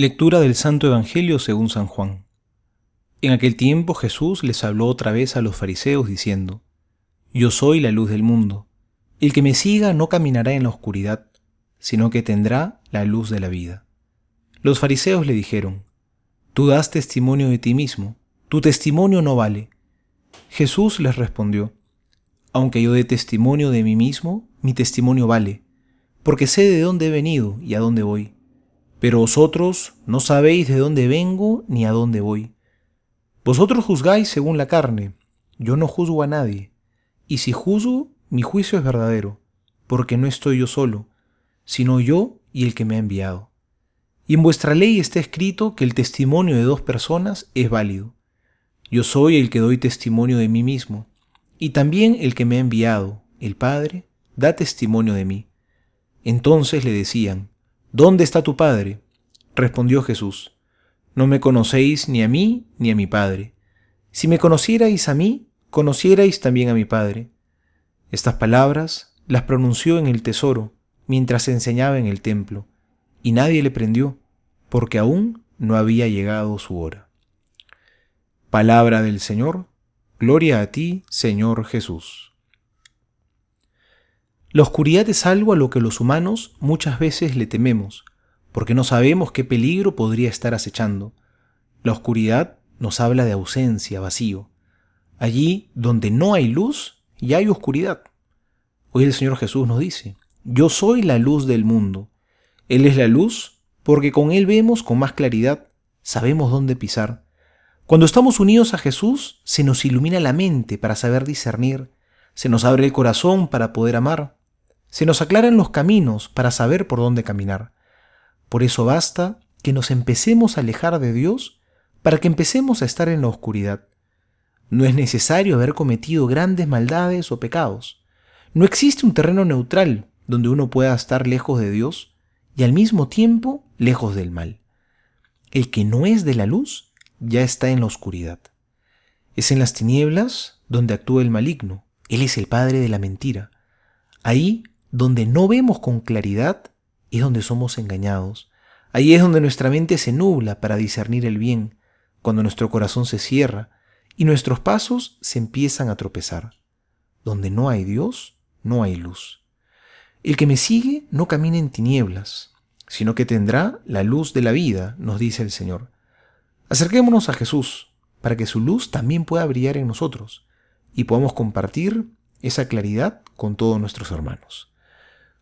Lectura del Santo Evangelio según San Juan. En aquel tiempo Jesús les habló otra vez a los fariseos diciendo, Yo soy la luz del mundo. El que me siga no caminará en la oscuridad, sino que tendrá la luz de la vida. Los fariseos le dijeron, Tú das testimonio de ti mismo, tu testimonio no vale. Jesús les respondió, Aunque yo dé testimonio de mí mismo, mi testimonio vale, porque sé de dónde he venido y a dónde voy pero vosotros no sabéis de dónde vengo ni a dónde voy. Vosotros juzgáis según la carne, yo no juzgo a nadie, y si juzgo, mi juicio es verdadero, porque no estoy yo solo, sino yo y el que me ha enviado. Y en vuestra ley está escrito que el testimonio de dos personas es válido. Yo soy el que doy testimonio de mí mismo, y también el que me ha enviado, el Padre, da testimonio de mí. Entonces le decían, ¿Dónde está tu Padre? Respondió Jesús, No me conocéis ni a mí ni a mi Padre. Si me conocierais a mí, conocierais también a mi Padre. Estas palabras las pronunció en el tesoro, mientras enseñaba en el templo, y nadie le prendió, porque aún no había llegado su hora. Palabra del Señor, gloria a ti, Señor Jesús. La oscuridad es algo a lo que los humanos muchas veces le tememos, porque no sabemos qué peligro podría estar acechando. La oscuridad nos habla de ausencia, vacío. Allí donde no hay luz, ya hay oscuridad. Hoy el Señor Jesús nos dice, yo soy la luz del mundo. Él es la luz porque con Él vemos con más claridad, sabemos dónde pisar. Cuando estamos unidos a Jesús, se nos ilumina la mente para saber discernir, se nos abre el corazón para poder amar, se nos aclaran los caminos para saber por dónde caminar. Por eso basta que nos empecemos a alejar de Dios para que empecemos a estar en la oscuridad. No es necesario haber cometido grandes maldades o pecados. No existe un terreno neutral donde uno pueda estar lejos de Dios y al mismo tiempo lejos del mal. El que no es de la luz ya está en la oscuridad. Es en las tinieblas donde actúa el maligno. Él es el padre de la mentira. Ahí donde no vemos con claridad es donde somos engañados. Ahí es donde nuestra mente se nubla para discernir el bien, cuando nuestro corazón se cierra y nuestros pasos se empiezan a tropezar. Donde no hay Dios, no hay luz. El que me sigue no camina en tinieblas, sino que tendrá la luz de la vida, nos dice el Señor. Acerquémonos a Jesús, para que su luz también pueda brillar en nosotros y podamos compartir esa claridad con todos nuestros hermanos.